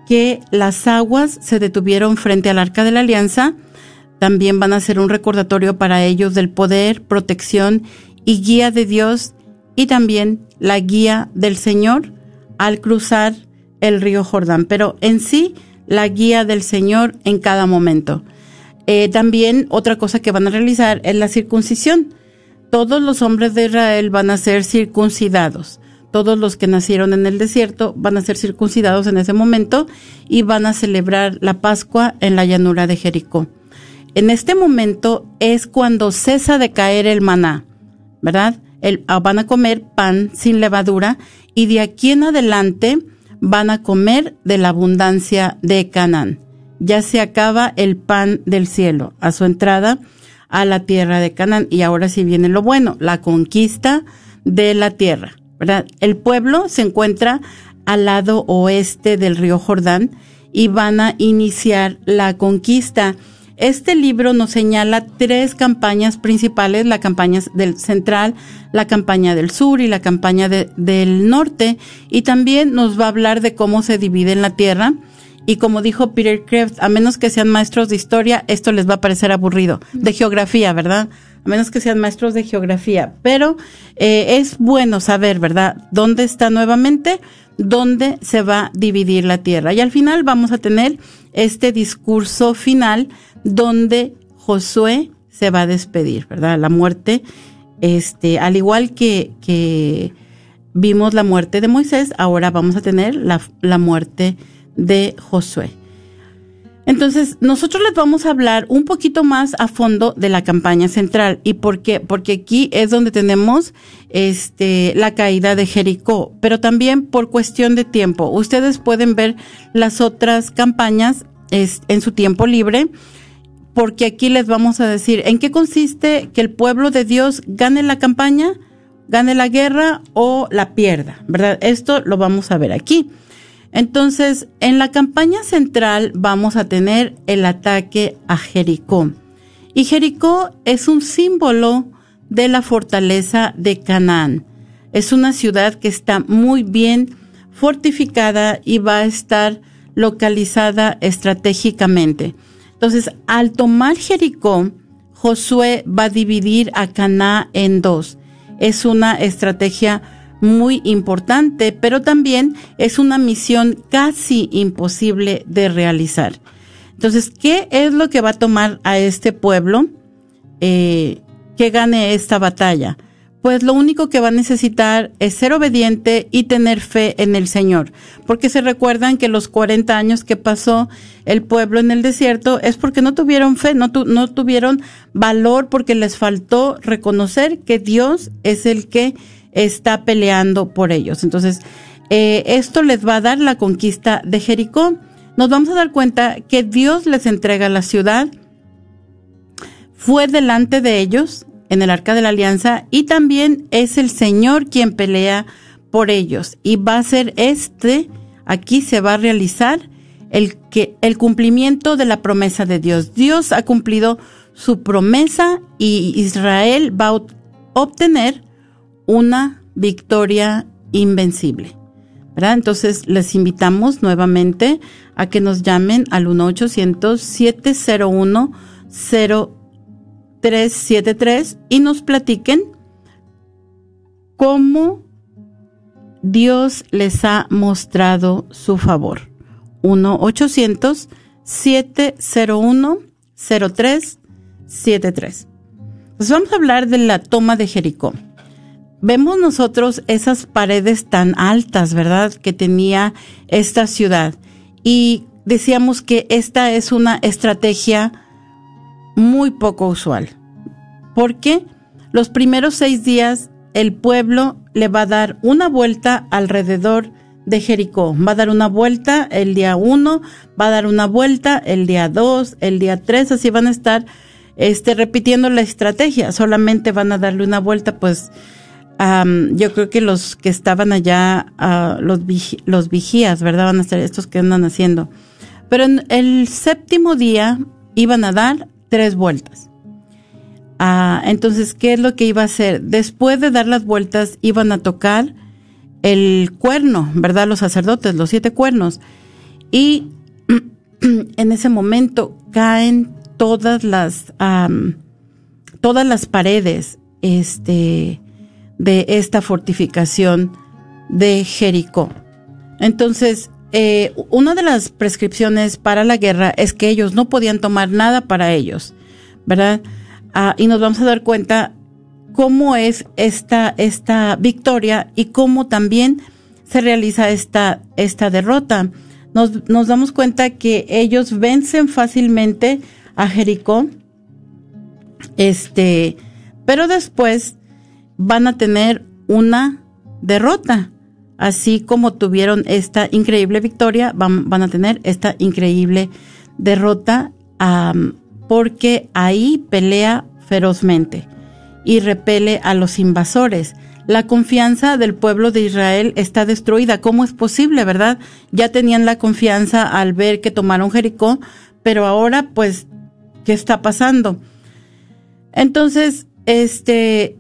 que las aguas se detuvieron frente al arca de la alianza, también van a ser un recordatorio para ellos del poder, protección y guía de Dios y también la guía del Señor al cruzar el río Jordán, pero en sí la guía del Señor en cada momento. Eh, también otra cosa que van a realizar es la circuncisión. Todos los hombres de Israel van a ser circuncidados todos los que nacieron en el desierto van a ser circuncidados en ese momento y van a celebrar la Pascua en la llanura de Jericó. En este momento es cuando cesa de caer el maná, ¿verdad? Ah, van a comer pan sin levadura y de aquí en adelante van a comer de la abundancia de Canaán. Ya se acaba el pan del cielo a su entrada a la tierra de Canaán. Y ahora sí viene lo bueno, la conquista de la tierra. El pueblo se encuentra al lado oeste del río Jordán y van a iniciar la conquista. Este libro nos señala tres campañas principales, la campaña del central, la campaña del sur y la campaña del norte, y también nos va a hablar de cómo se divide en la tierra. Y como dijo Peter Kreeft, a menos que sean maestros de historia, esto les va a parecer aburrido. De geografía, ¿verdad? A menos que sean maestros de geografía, pero eh, es bueno saber, ¿verdad?, dónde está nuevamente, dónde se va a dividir la tierra. Y al final vamos a tener este discurso final donde Josué se va a despedir, ¿verdad? La muerte, este, al igual que, que vimos la muerte de Moisés, ahora vamos a tener la, la muerte de Josué. Entonces, nosotros les vamos a hablar un poquito más a fondo de la campaña central. ¿Y por qué? Porque aquí es donde tenemos este, la caída de Jericó, pero también por cuestión de tiempo. Ustedes pueden ver las otras campañas en su tiempo libre, porque aquí les vamos a decir en qué consiste que el pueblo de Dios gane la campaña, gane la guerra o la pierda, ¿verdad? Esto lo vamos a ver aquí. Entonces, en la campaña central vamos a tener el ataque a Jericó. Y Jericó es un símbolo de la fortaleza de Canaán. Es una ciudad que está muy bien fortificada y va a estar localizada estratégicamente. Entonces, al tomar Jericó, Josué va a dividir a Canaán en dos. Es una estrategia muy importante, pero también es una misión casi imposible de realizar. Entonces, ¿qué es lo que va a tomar a este pueblo eh, que gane esta batalla? Pues lo único que va a necesitar es ser obediente y tener fe en el Señor. Porque se recuerdan que los 40 años que pasó el pueblo en el desierto es porque no tuvieron fe, no, no tuvieron valor, porque les faltó reconocer que Dios es el que está peleando por ellos. Entonces, eh, esto les va a dar la conquista de Jericó. Nos vamos a dar cuenta que Dios les entrega la ciudad, fue delante de ellos en el arca de la alianza y también es el Señor quien pelea por ellos y va a ser este, aquí se va a realizar el que el cumplimiento de la promesa de Dios. Dios ha cumplido su promesa y Israel va a obtener una victoria invencible. ¿verdad? Entonces les invitamos nuevamente a que nos llamen al 1-800-701-0373 y nos platiquen cómo Dios les ha mostrado su favor. 1-800-701-0373. Pues vamos a hablar de la toma de Jericó vemos nosotros esas paredes tan altas, ¿verdad? Que tenía esta ciudad. Y decíamos que esta es una estrategia muy poco usual. Porque los primeros seis días el pueblo le va a dar una vuelta alrededor de Jericó. Va a dar una vuelta el día uno, va a dar una vuelta el día dos, el día tres, así van a estar este, repitiendo la estrategia. Solamente van a darle una vuelta, pues yo creo que los que estaban allá, uh, los, los vigías, ¿verdad? Van a ser estos que andan haciendo. Pero en el séptimo día iban a dar tres vueltas. Uh, entonces, ¿qué es lo que iba a hacer? Después de dar las vueltas, iban a tocar el cuerno, ¿verdad? Los sacerdotes, los siete cuernos. Y en ese momento caen todas las, todas las paredes, este, de esta fortificación de Jericó. Entonces, eh, una de las prescripciones para la guerra es que ellos no podían tomar nada para ellos, ¿verdad? Ah, y nos vamos a dar cuenta cómo es esta, esta victoria y cómo también se realiza esta, esta derrota. Nos, nos damos cuenta que ellos vencen fácilmente a Jericó, este, pero después van a tener una derrota. Así como tuvieron esta increíble victoria, van, a tener esta increíble derrota porque ahí pelea ferozmente y repele a los invasores. La confianza del pueblo de Israel está destruida. ¿Cómo es posible, verdad? Ya tenían la confianza al ver que tomaron Jericó, pero ahora, pues, ¿qué está pasando? Entonces, este,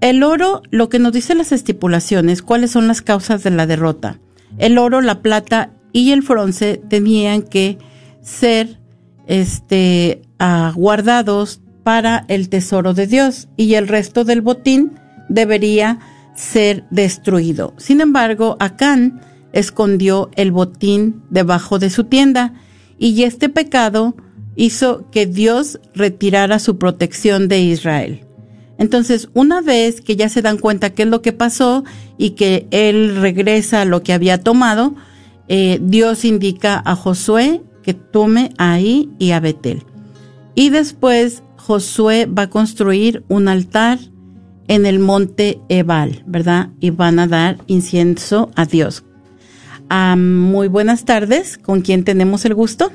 el oro, lo que nos dice las estipulaciones, cuáles son las causas de la derrota. El oro, la plata y el bronce tenían que ser este, ah, guardados para el tesoro de Dios y el resto del botín debería ser destruido. Sin embargo, Acán escondió el botín debajo de su tienda y este pecado hizo que Dios retirara su protección de Israel. Entonces, una vez que ya se dan cuenta qué es lo que pasó y que él regresa a lo que había tomado, eh, Dios indica a Josué que tome ahí y a Betel. Y después Josué va a construir un altar en el monte Ebal, ¿verdad? Y van a dar incienso a Dios. Ah, muy buenas tardes, ¿con quién tenemos el gusto?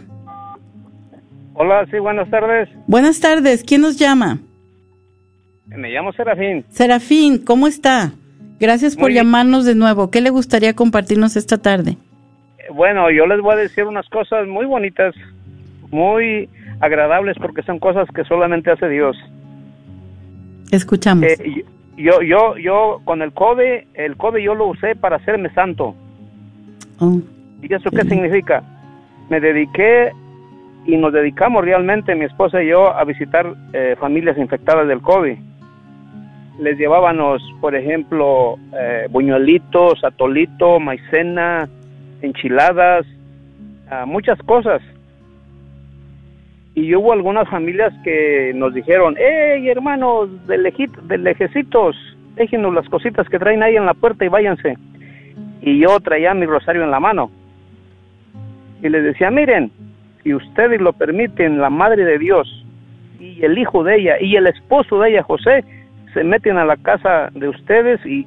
Hola, sí, buenas tardes. Buenas tardes, ¿quién nos llama? Me llamo Serafín. Serafín, ¿cómo está? Gracias por llamarnos de nuevo. ¿Qué le gustaría compartirnos esta tarde? Bueno, yo les voy a decir unas cosas muy bonitas, muy agradables porque son cosas que solamente hace Dios. Escuchamos. Eh, yo, yo, yo, con el CODE, el CODE yo lo usé para hacerme santo. Oh. ¿Y eso qué significa? Me dediqué y nos dedicamos realmente, mi esposa y yo, a visitar eh, familias infectadas del COVID les llevábamos, por ejemplo, eh, buñuelitos, atolito, maicena, enchiladas, ah, muchas cosas. Y hubo algunas familias que nos dijeron, hey hermanos de, de lejecitos, déjenos las cositas que traen ahí en la puerta y váyanse. Y yo traía mi rosario en la mano. Y les decía, miren, si ustedes lo permiten, la Madre de Dios y el hijo de ella y el esposo de ella, José, se meten a la casa de ustedes y,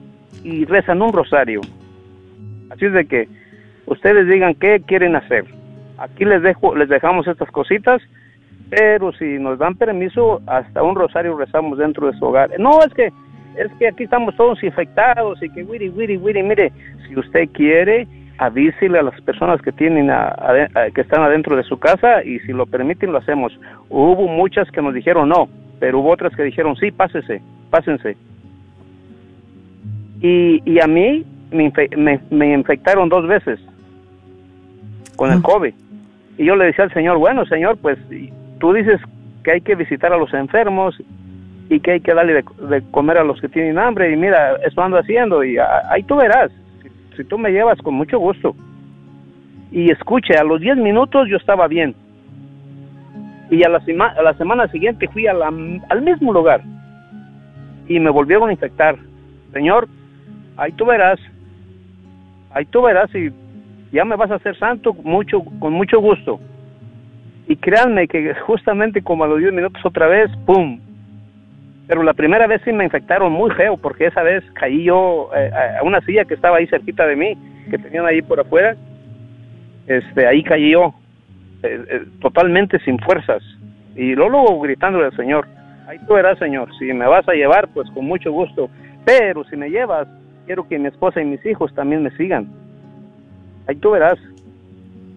rezan un rosario. Así es de que ustedes digan qué quieren hacer. Aquí les dejo, les dejamos estas cositas, pero si nos dan permiso, hasta un rosario rezamos dentro de su hogar. No, es que es que aquí estamos todos infectados y que wiri wiri wiri, mire, si usted quiere, avísele a las personas que tienen que están adentro de su casa y si lo permiten lo hacemos. Hubo muchas que nos dijeron no, pero hubo otras que dijeron sí, pásese pásense. Y, y a mí me, me, infectaron dos veces con el. COVID. Y yo le decía al Señor, bueno, Señor, pues tú dices que hay que visitar a los enfermos y que hay que darle de, comer a los que tienen hambre. Y mira, eso ando haciendo y ahí tú verás. Si, tú me llevas con mucho gusto. Y escuche, a los 10 minutos yo estaba bien. Y a la, a la semana siguiente fui a al mismo lugar y me volvieron a infectar. Señor, ahí tú verás, ahí tú verás y ya me vas a hacer santo mucho, con mucho gusto. Y créanme que justamente como a los 10 minutos otra vez, ¡pum! Pero la primera vez sí me infectaron muy feo, porque esa vez caí yo eh, a una silla que estaba ahí cerquita de mí, que tenían ahí por afuera. Este, ahí caí yo, eh, eh, totalmente sin fuerzas. Y luego gritándole al Señor, ahí tú verás, Señor, si me vas a llevar, pues con mucho gusto, pero si me llevas, quiero que mi esposa y mis hijos también me sigan. Ahí tú verás.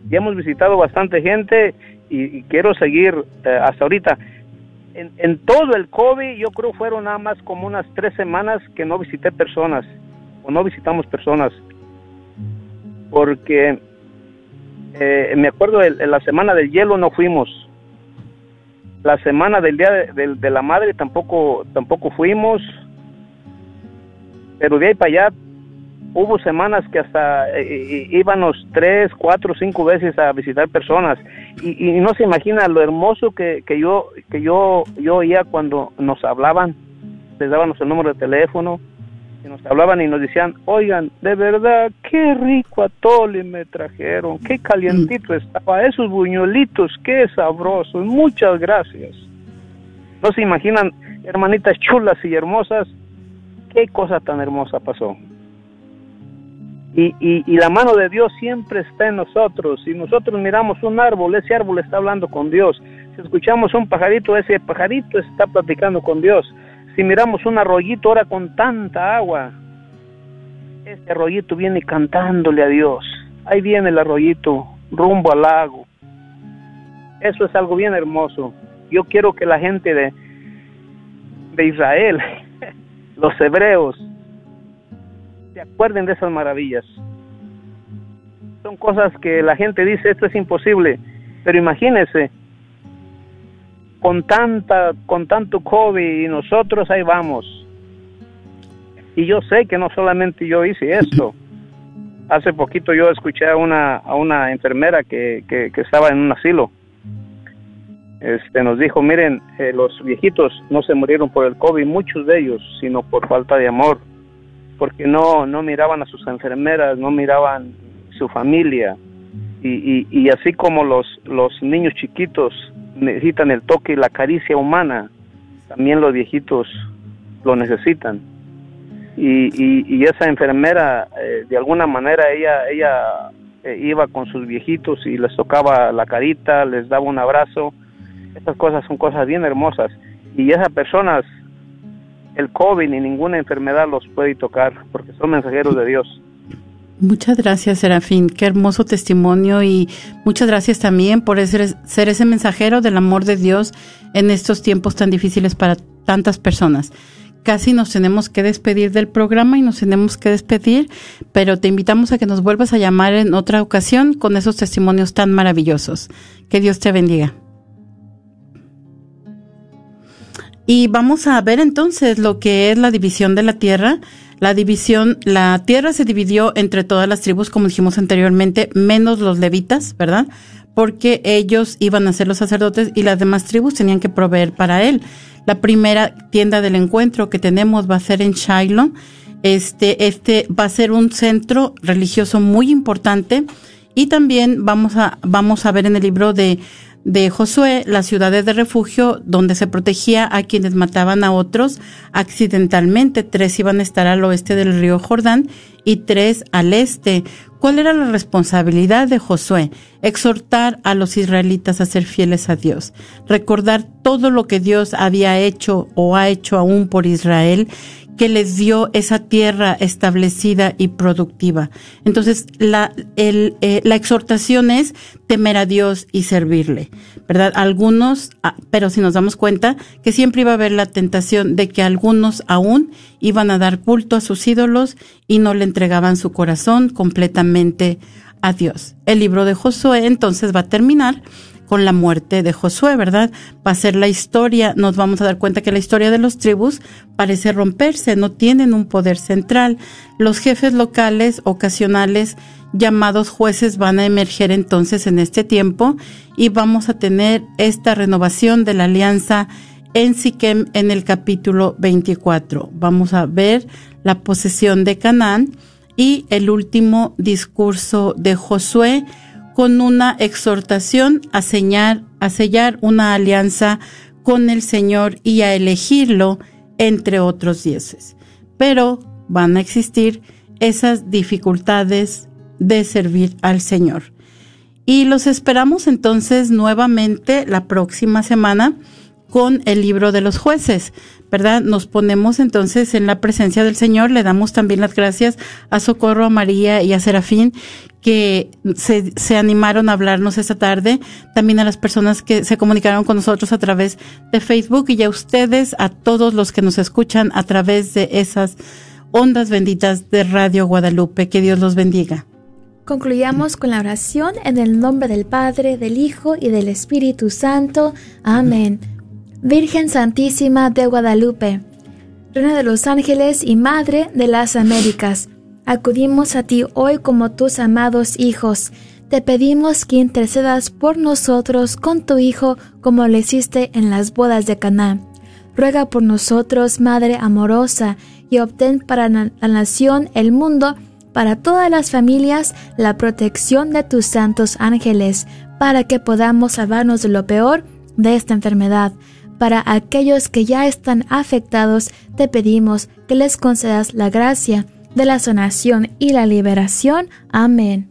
Ya hemos visitado bastante gente y, quiero seguir eh, hasta ahorita. En, en, todo el COVID, yo creo fueron nada más como unas tres semanas que no visité personas, o no visitamos personas, porque eh, me acuerdo en la semana del hielo no fuimos, la semana del día de, la madre tampoco tampoco fuimos. Pero de ahí para allá hubo semanas que hasta eh, eh, íbamos tres cuatro cinco veces a visitar personas. Y, no se imagina lo hermoso que, que yo que yo yo oía cuando nos hablaban. Les dábamos el número de teléfono y nos hablaban y nos decían, oigan, de verdad, qué rico atole me trajeron, qué calientito estaba, esos buñuelitos, qué sabrosos, muchas gracias. No se imaginan, hermanitas chulas y hermosas, qué cosa tan hermosa pasó. Y, y, y, la mano de Dios siempre está en nosotros. Si nosotros miramos un árbol, ese árbol está hablando con Dios. Si escuchamos un pajarito, ese pajarito está platicando con Dios. Si miramos un arroyito ahora con tanta agua, este arroyito viene cantándole a Dios. Ahí viene el arroyito rumbo al lago. Eso es algo bien hermoso. Yo quiero que la gente de, de Israel, los hebreos, se acuerden de esas maravillas. Son cosas que la gente dice, esto es imposible, pero imagínense, con tanta con tanto COVID y nosotros ahí vamos. Y yo sé que no solamente yo hice esto. Hace poquito yo escuché a una, a una enfermera que, que, estaba en un asilo. Este, nos dijo, miren, eh, los viejitos no se murieron por el COVID, muchos de ellos, sino por falta de amor, porque no, no miraban a sus enfermeras, no miraban su familia. Y, y, y así como los, los niños chiquitos necesitan el toque y la caricia humana, también los viejitos lo necesitan. Y, y, esa enfermera, eh, de alguna manera, ella, ella eh, iba con sus viejitos y les tocaba la carita, les daba un abrazo. Estas cosas son cosas bien hermosas. Y esas personas, el COVID ni ninguna enfermedad los puede tocar porque son mensajeros de Dios. Muchas gracias, Serafín. Qué hermoso testimonio y muchas gracias también por ser ese mensajero del amor de Dios en estos tiempos tan difíciles para tantas personas. Casi nos tenemos que despedir del programa y nos tenemos que despedir, pero te invitamos a que nos vuelvas a llamar en otra ocasión con esos testimonios tan maravillosos. Que Dios te bendiga. Y vamos a ver entonces lo que es la división de la tierra. La división, la tierra se dividió entre todas las tribus, como dijimos anteriormente, menos los levitas, ¿verdad? Porque ellos iban a ser los sacerdotes y las demás tribus tenían que proveer para él. La primera tienda del encuentro que tenemos va a ser en Shiloh. Este, este va a ser un centro religioso muy importante y también vamos a, vamos a ver en el libro de de Josué, las ciudades de refugio donde se protegía a quienes mataban a otros accidentalmente. Tres iban a estar al oeste del río Jordán y tres al este. ¿Cuál era la responsabilidad de Josué? Exhortar a los israelitas a ser fieles a Dios, recordar todo lo que Dios había hecho o ha hecho aún por Israel que les dio esa tierra establecida y productiva. Entonces, la, el, eh, la exhortación es temer a Dios y servirle, ¿verdad? Algunos, ah, pero si nos damos cuenta que siempre iba a haber la tentación de que algunos aún iban a dar culto a sus ídolos y no le entregaban su corazón completamente a Dios. El libro de Josué entonces va a terminar con la muerte de Josué, ¿verdad? Va a ser la historia, nos vamos a dar cuenta que la historia de los tribus parece romperse, no tienen un poder central. Los jefes locales, ocasionales, llamados jueces van a emerger entonces en este tiempo y vamos a tener esta renovación de la alianza en Siquem en el capítulo 24. Vamos a ver la posesión de Canaán y el último discurso de Josué con una exhortación a, sellar, a sellar una alianza con el Señor y a elegirlo entre otros dieces. Pero van a existir esas dificultades de servir al Señor. Y los esperamos entonces nuevamente la próxima semana con el libro de los jueces. ¿Verdad? Nos ponemos entonces en la presencia del Señor, le damos también las gracias a Socorro, a María y a Serafín que se, se animaron a hablarnos esta tarde, también a las personas que se comunicaron con nosotros a través de Facebook y a ustedes, a todos los que nos escuchan a través de esas ondas benditas de Radio Guadalupe. Que Dios los bendiga. Concluyamos con la oración en el nombre del Padre, del Hijo y del Espíritu Santo. Amén. Virgen Santísima de Guadalupe, Reina de los Ángeles y Madre de las Américas, acudimos a ti hoy como tus amados hijos. Te pedimos que intercedas por nosotros con tu Hijo como lo hiciste en las bodas de Caná. Ruega por nosotros, Madre amorosa, y obtén para la nación, el mundo, para todas las familias, la protección de tus santos ángeles, para que podamos salvarnos de lo peor de esta enfermedad para aquellos que ya están afectados, te pedimos que les concedas la gracia de la sanación y la liberación. Amén.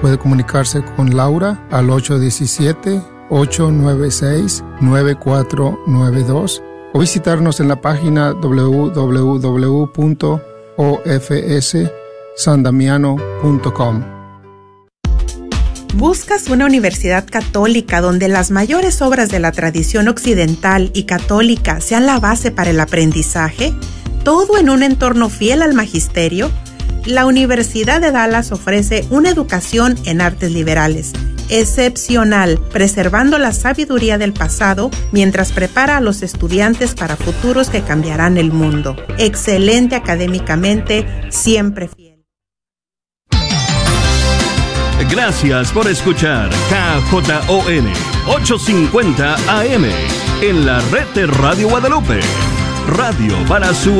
Puede comunicarse con Laura al 817-896-9492 o visitarnos en la página www.ofssandamiano.com. ¿Buscas una universidad católica donde las mayores obras de la tradición occidental y católica sean la base para el aprendizaje? ¿Todo en un entorno fiel al magisterio? La Universidad de Dallas ofrece una educación en artes liberales excepcional, preservando la sabiduría del pasado mientras prepara a los estudiantes para futuros que cambiarán el mundo. Excelente académicamente, siempre fiel. Gracias por escuchar KJON 850 AM en la red de Radio Guadalupe. Radio para